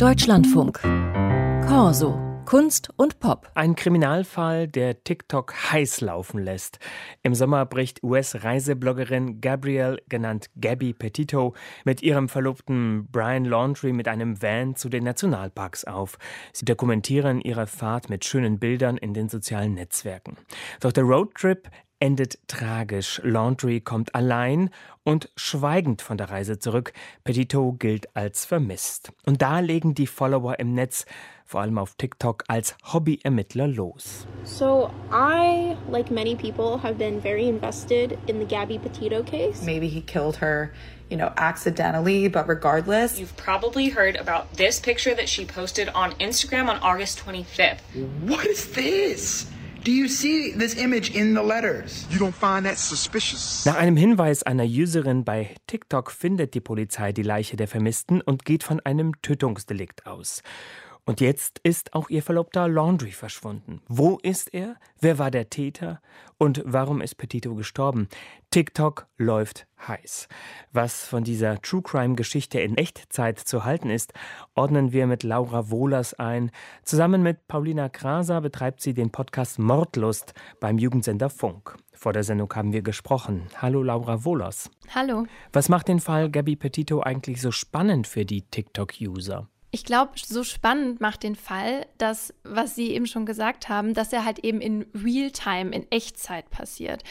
Deutschlandfunk. Corso. Kunst und Pop. Ein Kriminalfall, der TikTok heiß laufen lässt. Im Sommer bricht US-Reisebloggerin Gabrielle, genannt Gabby Petito, mit ihrem Verlobten Brian Laundry mit einem Van zu den Nationalparks auf. Sie dokumentieren ihre Fahrt mit schönen Bildern in den sozialen Netzwerken. Doch der Roadtrip endet tragisch. Laundry kommt allein und schweigend von der Reise zurück. Petito gilt als vermisst. Und da legen die Follower im Netz, vor allem auf TikTok, als Hobbyermittler los. So I, like many people, have been very invested in the Gabby Petito case. Maybe he killed her, you know, accidentally, but regardless. You've probably heard about this picture that she posted on Instagram on August 25th. What is this? Do you see this image in the letters? You don't find that suspicious? Nach einem Hinweis einer Userin bei TikTok findet die Polizei die Leiche der Vermissten und geht von einem Tötungsdelikt aus. Und jetzt ist auch ihr Verlobter Laundry verschwunden. Wo ist er? Wer war der Täter? Und warum ist Petito gestorben? TikTok läuft heiß. Was von dieser True Crime Geschichte in Echtzeit zu halten ist, ordnen wir mit Laura Wohlers ein. Zusammen mit Paulina Kraser betreibt sie den Podcast Mordlust beim Jugendsender Funk. Vor der Sendung haben wir gesprochen. Hallo Laura Wohlers. Hallo. Was macht den Fall Gabby Petito eigentlich so spannend für die TikTok-User? Ich glaube, so spannend macht den Fall, dass, was Sie eben schon gesagt haben, dass er halt eben in Realtime, in Echtzeit passiert.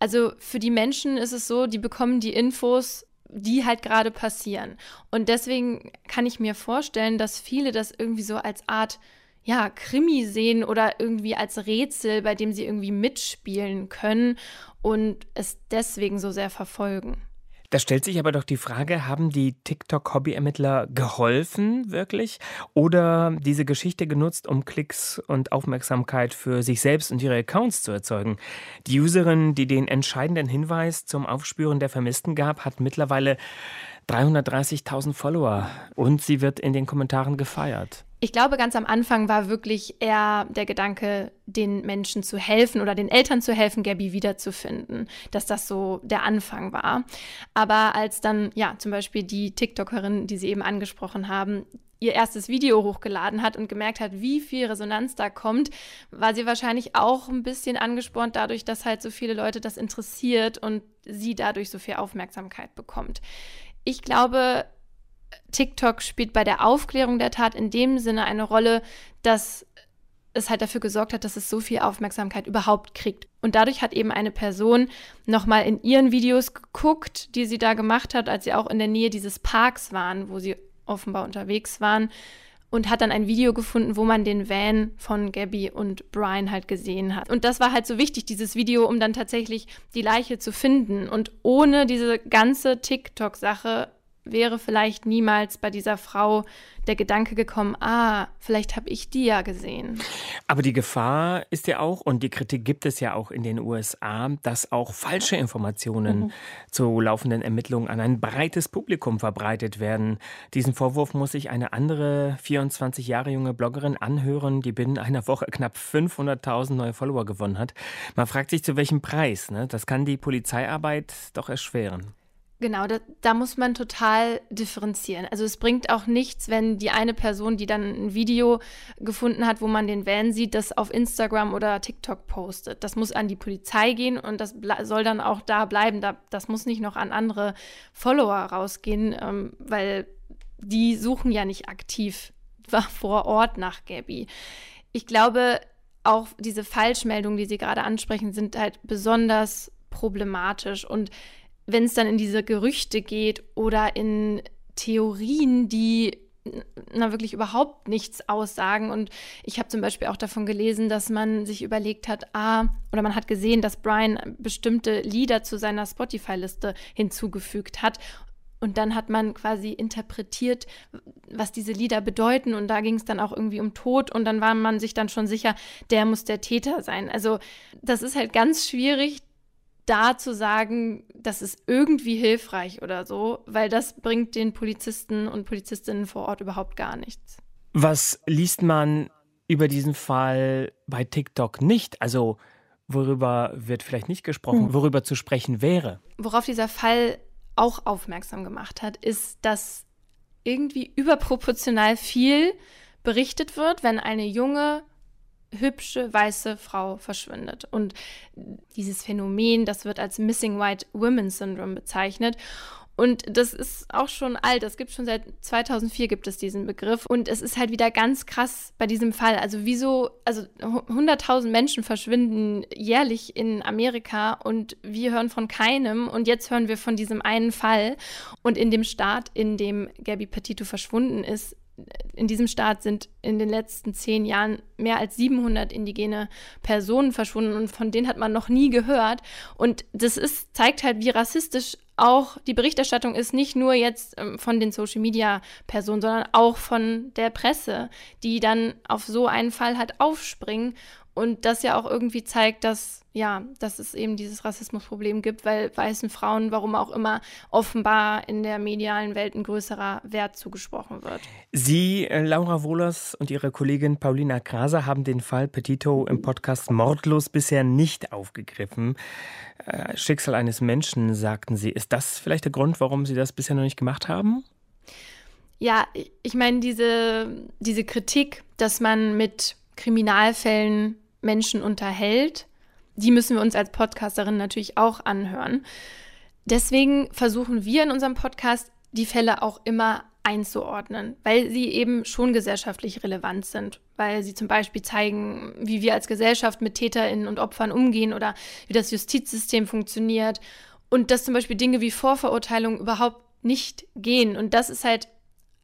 Also für die Menschen ist es so, die bekommen die Infos, die halt gerade passieren. Und deswegen kann ich mir vorstellen, dass viele das irgendwie so als Art ja, Krimi sehen oder irgendwie als Rätsel, bei dem sie irgendwie mitspielen können und es deswegen so sehr verfolgen. Da stellt sich aber doch die Frage, haben die TikTok-Hobbyermittler geholfen, wirklich? Oder diese Geschichte genutzt, um Klicks und Aufmerksamkeit für sich selbst und ihre Accounts zu erzeugen? Die Userin, die den entscheidenden Hinweis zum Aufspüren der Vermissten gab, hat mittlerweile 330.000 Follower und sie wird in den Kommentaren gefeiert. Ich glaube, ganz am Anfang war wirklich eher der Gedanke, den Menschen zu helfen oder den Eltern zu helfen, Gabby wiederzufinden, dass das so der Anfang war. Aber als dann, ja, zum Beispiel die TikTokerin, die Sie eben angesprochen haben, ihr erstes Video hochgeladen hat und gemerkt hat, wie viel Resonanz da kommt, war sie wahrscheinlich auch ein bisschen angespornt dadurch, dass halt so viele Leute das interessiert und sie dadurch so viel Aufmerksamkeit bekommt. Ich glaube, TikTok spielt bei der Aufklärung der Tat in dem Sinne eine Rolle, dass es halt dafür gesorgt hat, dass es so viel Aufmerksamkeit überhaupt kriegt. Und dadurch hat eben eine Person nochmal in ihren Videos geguckt, die sie da gemacht hat, als sie auch in der Nähe dieses Parks waren, wo sie offenbar unterwegs waren, und hat dann ein Video gefunden, wo man den Van von Gabby und Brian halt gesehen hat. Und das war halt so wichtig, dieses Video, um dann tatsächlich die Leiche zu finden. Und ohne diese ganze TikTok-Sache wäre vielleicht niemals bei dieser Frau der Gedanke gekommen, ah, vielleicht habe ich die ja gesehen. Aber die Gefahr ist ja auch, und die Kritik gibt es ja auch in den USA, dass auch falsche Informationen mhm. zu laufenden Ermittlungen an ein breites Publikum verbreitet werden. Diesen Vorwurf muss sich eine andere 24 Jahre junge Bloggerin anhören, die binnen einer Woche knapp 500.000 neue Follower gewonnen hat. Man fragt sich, zu welchem Preis. Ne? Das kann die Polizeiarbeit doch erschweren. Genau, da, da, muss man total differenzieren. Also es bringt auch nichts, wenn die eine Person, die dann ein Video gefunden hat, wo man den Van sieht, das auf Instagram oder TikTok postet. Das muss an die Polizei gehen und das soll dann auch da bleiben. Da, das muss nicht noch an andere Follower rausgehen, ähm, weil die suchen ja nicht aktiv vor Ort nach Gabby. Ich glaube, auch diese Falschmeldungen, die Sie gerade ansprechen, sind halt besonders problematisch und wenn es dann in diese Gerüchte geht oder in Theorien, die na wirklich überhaupt nichts aussagen. Und ich habe zum Beispiel auch davon gelesen, dass man sich überlegt hat, ah, oder man hat gesehen, dass Brian bestimmte Lieder zu seiner Spotify-Liste hinzugefügt hat. Und dann hat man quasi interpretiert, was diese Lieder bedeuten. Und da ging es dann auch irgendwie um Tod. Und dann war man sich dann schon sicher, der muss der Täter sein. Also das ist halt ganz schwierig, da zu sagen, das ist irgendwie hilfreich oder so, weil das bringt den Polizisten und Polizistinnen vor Ort überhaupt gar nichts. Was liest man über diesen Fall bei TikTok nicht? Also worüber wird vielleicht nicht gesprochen, hm. worüber zu sprechen wäre? Worauf dieser Fall auch aufmerksam gemacht hat, ist, dass irgendwie überproportional viel berichtet wird, wenn eine junge, hübsche, weiße Frau verschwindet. Und dieses Phänomen, das wird als Missing White Women Syndrome bezeichnet. Und das ist auch schon alt. Es gibt schon seit 2004 gibt es diesen Begriff. Und es ist halt wieder ganz krass bei diesem Fall. Also wieso, also 100.000 Menschen verschwinden jährlich in Amerika und wir hören von keinem. Und jetzt hören wir von diesem einen Fall. Und in dem Staat, in dem Gabby Petito verschwunden ist, in diesem Staat sind in den letzten zehn Jahren mehr als 700 indigene Personen verschwunden und von denen hat man noch nie gehört. Und das ist, zeigt halt, wie rassistisch auch die Berichterstattung ist nicht nur jetzt ähm, von den Social Media Personen, sondern auch von der Presse, die dann auf so einen Fall halt aufspringen und das ja auch irgendwie zeigt, dass ja, dass es eben dieses Rassismusproblem gibt, weil weißen Frauen, warum auch immer, offenbar in der medialen Welt ein größerer Wert zugesprochen wird. Sie, äh, Laura Wohlers und Ihre Kollegin Paulina Kraser haben den Fall Petito im Podcast Mordlos bisher nicht aufgegriffen. Äh, Schicksal eines Menschen, sagten Sie. Ist das vielleicht der Grund, warum Sie das bisher noch nicht gemacht haben? Ja, ich meine, diese, diese Kritik, dass man mit Kriminalfällen Menschen unterhält, die müssen wir uns als Podcasterin natürlich auch anhören. Deswegen versuchen wir in unserem Podcast die Fälle auch immer einzuordnen, weil sie eben schon gesellschaftlich relevant sind, weil sie zum Beispiel zeigen, wie wir als Gesellschaft mit Täterinnen und Opfern umgehen oder wie das Justizsystem funktioniert und dass zum Beispiel Dinge wie Vorverurteilung überhaupt nicht gehen. Und das ist halt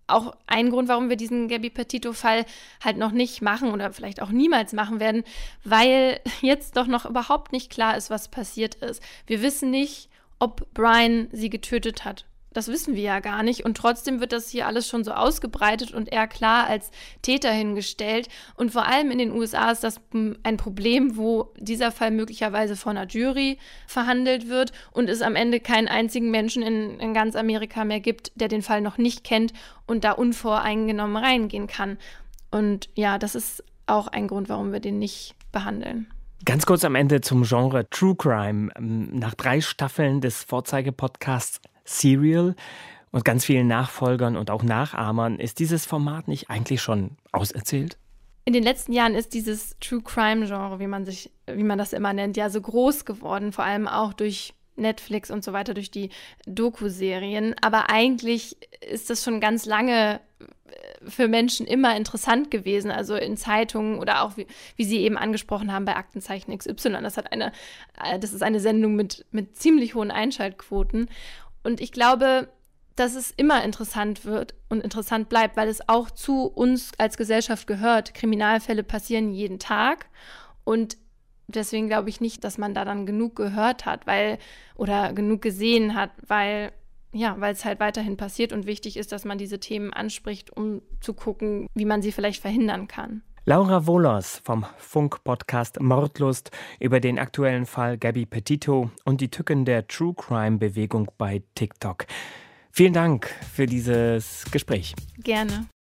auch ein Grund, warum wir diesen Gabby Petito-Fall halt noch nicht machen oder vielleicht auch niemals machen werden, weil jetzt doch noch überhaupt nicht klar ist, was passiert ist. Wir wissen nicht, ob Brian sie getötet hat das wissen wir ja gar nicht. Und trotzdem wird das hier alles schon so ausgebreitet und eher klar als Täter hingestellt. Und vor allem in den USA ist das ein Problem, wo dieser Fall möglicherweise von einer Jury verhandelt wird und es am Ende keinen einzigen Menschen in, in ganz Amerika mehr gibt, der den Fall noch nicht kennt und da unvoreingenommen reingehen kann. Und ja, das ist auch ein Grund, warum wir den nicht behandeln. Ganz kurz am Ende zum Genre True Crime. Nach drei Staffeln des Vorzeigepodcasts Serial und ganz vielen Nachfolgern und auch Nachahmern, ist dieses Format nicht eigentlich schon auserzählt? In den letzten Jahren ist dieses True Crime Genre, wie man sich, wie man das immer nennt, ja so groß geworden, vor allem auch durch Netflix und so weiter, durch die Doku-Serien. Aber eigentlich ist das schon ganz lange äh, für Menschen immer interessant gewesen, also in Zeitungen oder auch, wie, wie Sie eben angesprochen haben, bei Aktenzeichen XY. Das hat eine, äh, das ist eine Sendung mit, mit ziemlich hohen Einschaltquoten. Und ich glaube, dass es immer interessant wird und interessant bleibt, weil es auch zu uns als Gesellschaft gehört. Kriminalfälle passieren jeden Tag und deswegen glaube ich nicht, dass man da dann genug gehört hat, weil oder genug gesehen hat, weil ja, weil es halt weiterhin passiert und wichtig ist, dass man diese Themen anspricht, um zu gucken, wie man sie vielleicht verhindern kann. Laura Wohlers vom Funk-Podcast Mordlust über den aktuellen Fall Gabby Petito und die Tücken der True Crime-Bewegung bei TikTok. Vielen Dank für dieses Gespräch. Gerne.